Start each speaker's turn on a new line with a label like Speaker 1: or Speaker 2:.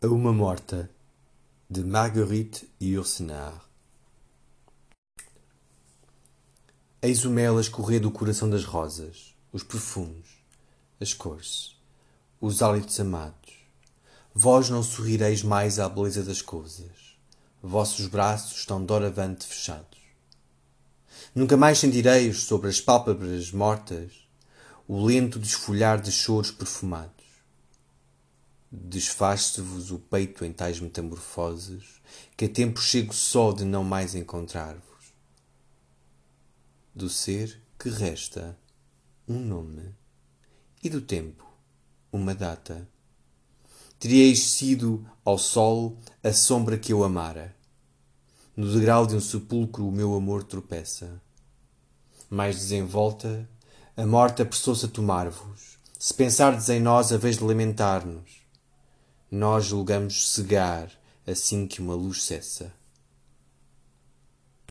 Speaker 1: A uma morta de Marguerite Yourcenar Eis o mel a escorrer do coração das rosas, os perfumes, as cores, os hálitos amados. Vós não sorrireis mais à beleza das coisas, vossos braços estão doravante fechados. Nunca mais sentireis sobre as pálpebras mortas o lento desfolhar de choros perfumados desfaz-se-vos o peito em tais metamorfoses, que a tempo chego só de não mais encontrar-vos. Do ser que resta um nome, e do tempo uma data. Teríeis sido ao sol a sombra que eu amara. No degrau de um sepulcro o meu amor tropeça. Mais desenvolta, a morte apressou-se a tomar-vos. Se pensardes em nós, a vez de lamentar-nos, nós julgamos cegar assim que uma luz cessa.